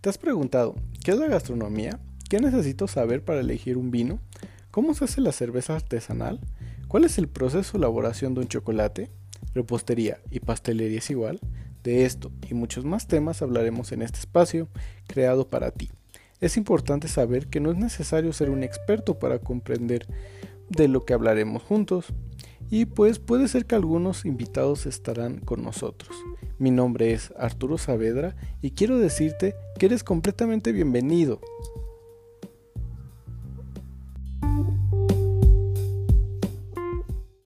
¿Te has preguntado qué es la gastronomía? ¿Qué necesito saber para elegir un vino? ¿Cómo se hace la cerveza artesanal? ¿Cuál es el proceso de elaboración de un chocolate? ¿Repostería y pastelería es igual? De esto y muchos más temas hablaremos en este espacio creado para ti. Es importante saber que no es necesario ser un experto para comprender de lo que hablaremos juntos. Y pues puede ser que algunos invitados estarán con nosotros. Mi nombre es Arturo Saavedra y quiero decirte que eres completamente bienvenido.